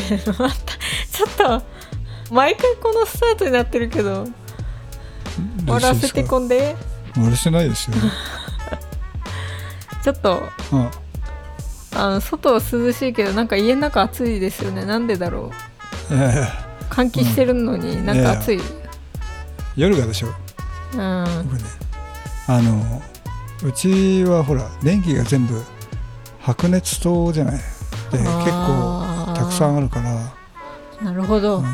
ちょっと毎回このスタートになってるけど。笑わせてこんで。笑してないですよ、ちょっと。うん、あの外は涼しいけどなんか家の中暑いですよね。なんでだろう。いやいや換気してるのになんか暑い、夜がでしょ。うん。僕ねあのうちはほら電気が全部白熱灯じゃない。で結構たくさんあるから、なるほど、うん。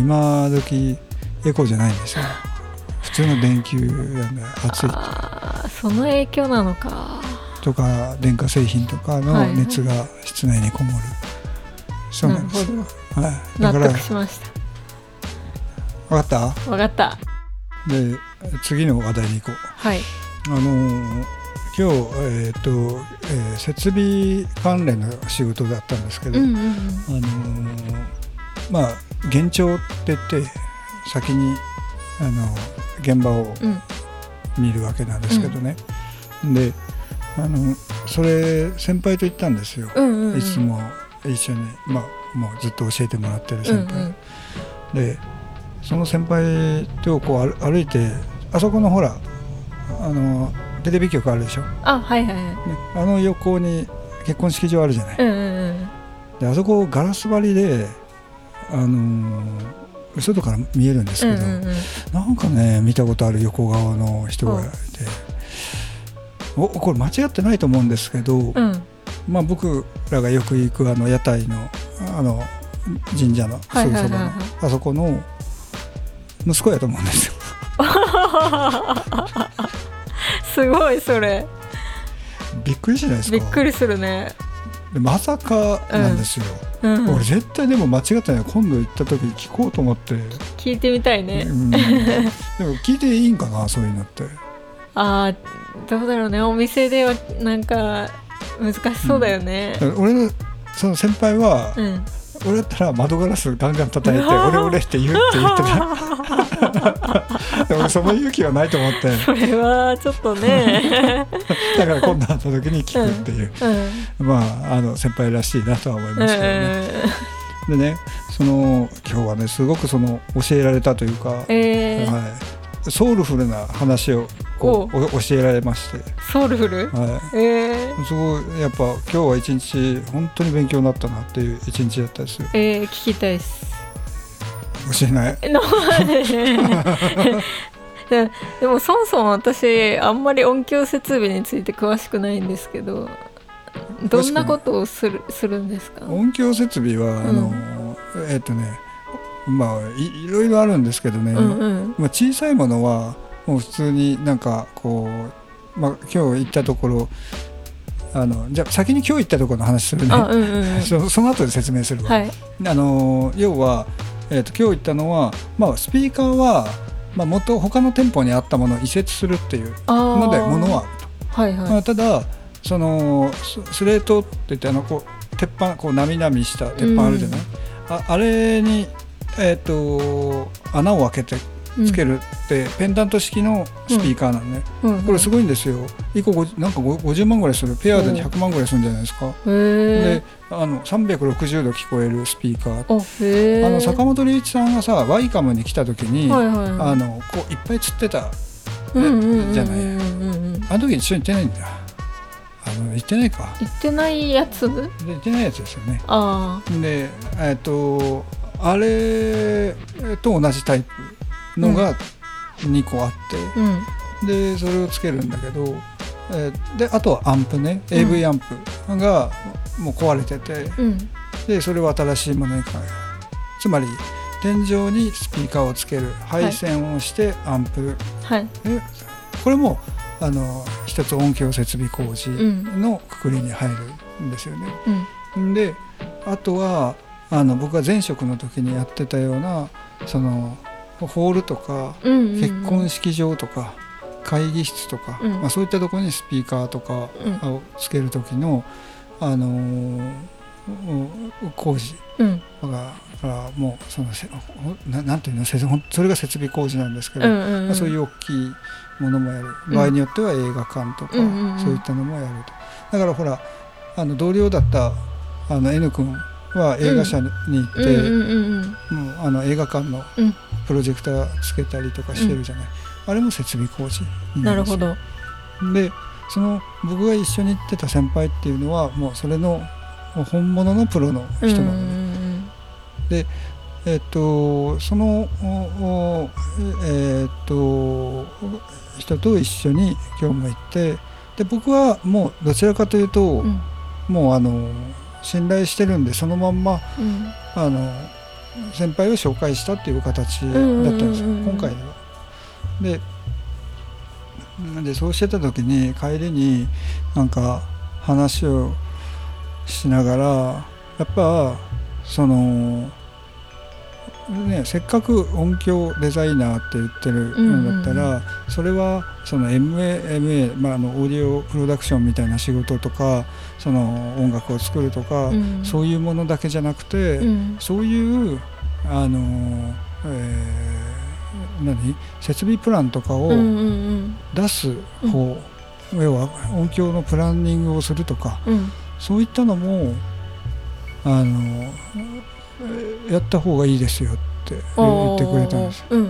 今時エコじゃないんですよ普通の電球なんで暑いその影響なのか。とか電化製品とかのはい。はい熱が室内にこもる、そうなんですよ、はい、だ納から得しまし分かった？た分かった。で次の話題に行こう。はい。あのー今日、えーとえー設備関連の仕事だったんですけど、うんうんうん。あのーまあ現状って言って先にあの現場をうん。見るわけなんですけどね、であのそれ先輩と行ったんですよ、うんうんうん。いつも一緒に、まあ、もうずっと教えてもらってる先輩、うんうん。でその先輩とこう歩歩いてあそこのほらあのテレビ局あるでしょ、ね、あはいはいはい。あの横に結婚式場あるじゃない、うんうんうん。であそこガラス張りであのー外から見えるんですけど、うんうんうん。なんかね見たことある横顔の人がいて、おこれ間違ってないと思うんですけど、うん。まあ、僕らがよく行くあの屋台のあの神社のすぐそばの、あそこの息子やと思うんですよ。すごいそれ。びっくりしないですか？びっくりするね。でまさかなんですよ、うん。俺絶対でも間違ってない。今度行った時聞こうと思って、聞いてみたいね。うん、でも聞いていいんかな？そういうのって。あーどうだろうね。お店ではなんか難しそうだよね。俺のその先輩は、うん俺だったら窓ガラスガンガン叩いて「うわー俺俺」って言うって言ってた。で俺その勇気はないと思って。それはちょっとね。だから今度会った時に聞くっていう、うんまああの先輩らしいなとは思いうんますけどね、でねその今日はねすごくその教えられたというか、えー。はい、ソウルフルな話をこうお教えられまして、ソウルフル？はえー。い、すごいやっぱ今日は一日本当に勉強になったなっていう一日だったです。よえー聞きたいっす。教えない。の ででもそもそも私あんまり音響設備について詳しくないんですけどどんなことをするするんですか？音響設備は、あのえっ、とねまあいいろいろあるんですけどね、うんうん。まあ、小さいものはもう普通になんかこう、まあ、今日行ったところあのじゃあ先に今日行ったところの話するね、あうんうんうん。そその後で説明するわ、はい。あの要は、えー、と今日言ったのは、まあ、スピーカーは、まあ、元他の店舗にあったものを移設するっていうのでものはあると、はいはい。まあ、ただそのススレートって言ってあのこう鉄板こうなみなみした鉄板あるじゃない、ああれに、えー、と穴を開けてつけるって、ペンダント式のスピーカーなのね、うん。うんこれすごいんですよ。1個50なんかご50万ぐらいするペアで100万ぐらいするんじゃないですか、であの360度聞こえるスピーカーあの坂本龍一さんがさワイカムに来た時に、はいはいはい。あのこういっぱい釣ってたうんうんうんうんじゃないうん。うんうんあの時一緒に行ってないんだあの行ってないか。言ってないやつ？で行ってないやつですよね。あでえっ、とあれと同じタイプのが2個あって、でそれをつけるんだけど、えーであとはアンプね。うん。AV アンプがもう壊れてて、うん。でそれを新しいものに変える。つまり天井にスピーカーをつける。配線をしてアンプ、はい。でこれもあの一つ音響設備工事のくくりに入るんですよね。うん。であとはあの僕が前職の時にやってたようなそのホールとかうんうんうん。結婚式場とか会議室とか、うん。まあ、そういったところにスピーカーとかうん。をつける時の、あのーうん工事。うん。もうそのななんていうのそれが設備工事なんですけど、うんうんまあ、そういう大きいものもやる。うん。場合によっては映画館とか、うんうんうん。そういったのもやると。だからほらあの同僚だったあの N 君は映画社に行って、うんうんうん。もうあの映画館のうんプロジェクターつけたりとかしてるじゃない、あれも設備工事になるほど。でその僕が一緒に行ってた先輩っていうのはもうそれの本物のプロの人なのね、えっとそのえっと人と一緒に今日も行ってで僕はもうどちらかというと、うんうん。もうあの信頼してるんでそのまんまうん。あの先輩を紹介したっていう形だったんですよ、今回では。ででそうしてた時に帰りになんか話をしながらやっぱそのねせっかく音響デザイナーって言ってるんだったら、それはその MA、まあ、あのオーディオプロダクションみたいな仕事とかその音楽を作るとか、うん。そういうものだけじゃなくて、うん。そういうあの、えー何？設備プランとかを出す方、要は音響のプランニングをするとかうん。そういったのもあのえーやった方がいいですよって言ってくれたんですよ。うん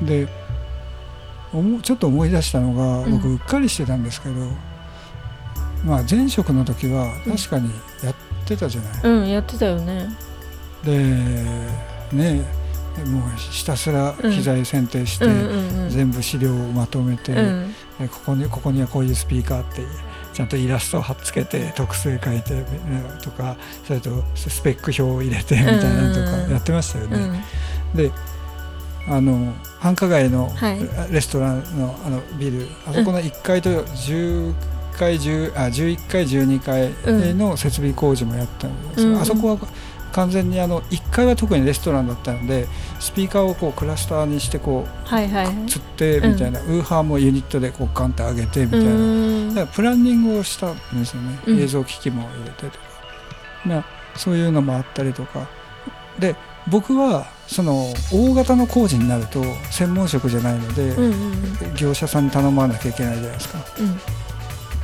うんで思うちょっと思い出したのがうん。僕うっかりしてたんですけど、まあ前職の時は確かにやってたじゃない。うんうんやってたよね。でねもうひたすら機材選定して、全部資料をまとめて、うここにここにはこういうスピーカーってちゃんとイラストを貼っつけて特性書いてねとかそれとスペック表を入れてみたいなのとかやってましたよね。うん。であの繁華街のはい。レストランのあのビルあそこの1階と10階10あ11階12階の設備工事もやったんですよ、うん。あそこは完全にあの1階は特にレストランだったのでスピーカーをこうクラスターにしてこはいはいはい。うつってみたいな、ウーハーもユニットでこうガンって上げてみたいな、ん。だからプランニングをしたんですよね、うん。映像機器も入れてとか、まあ、そういうのもあったりとか。で僕はその大型の工事になると専門職じゃないので、うんうん。業者さんに頼まなきゃいけないじゃないですか。うん。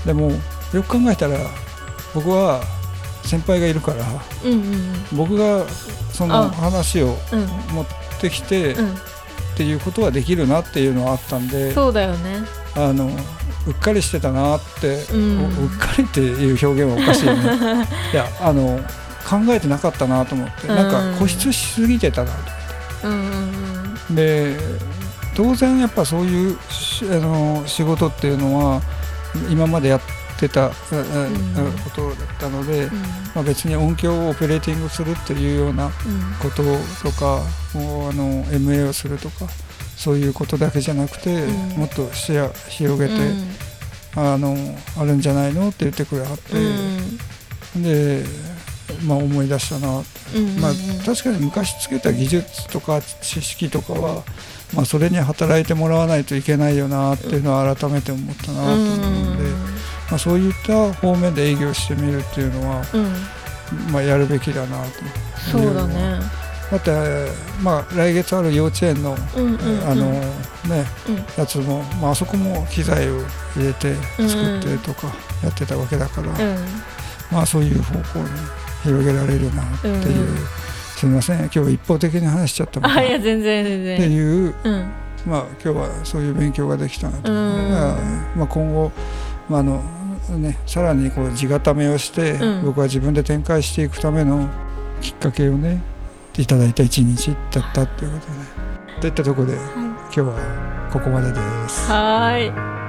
でもよく考えたら僕は先輩がいるからうんうん僕がそのあ。話をうん。持ってきてっうん。ていうことはできるなっていうのはあったんでそうだよね。あのうっかりしてたなって、うん。おうっかりっていう表現はおかしいよね。いやあの考えてなかったなと思って、なんか固執しすぎてたなと。うんうんで当然やっぱそういうしあの仕事っていうのは今までやってた、うんうんことだったので、うん。まあ、別に音響をオペレーティングするっていうようなうん。こととかもうあの MA をするとかそういうことだけじゃなくて、うん。もっと視野広げて、あのあるんじゃないのって言ってくれはって、で、まあ、思い出したな。うんまあ、確かに昔つけた技術とか知識とかは、まあ、それに働いてもらわないといけないよなっていうのは改めて思ったなと思うので、まあ、そういった方面で営業してみるっていうのは、うん。まあ、やるべきだなと。そうだね。また、まあ、来月ある幼稚園の,、うんうんうん。あのね、うん。やつも、まああそこも機材を入れて作ってとかやってたわけだから、うん。まあ、そういう方向に広げられるなっていう、うんすみません。今日一方的に話しちゃったもんあいや全然全って然いう、うん。まあ、今日はそういう勉強ができたなと、うん。まあまあ、今後、まああのね、さらにこう地固めをして、うん。僕は自分で展開していくためのきっかけをねいただいた一日だったっていうことで、といったところで今日はここまでです。はーい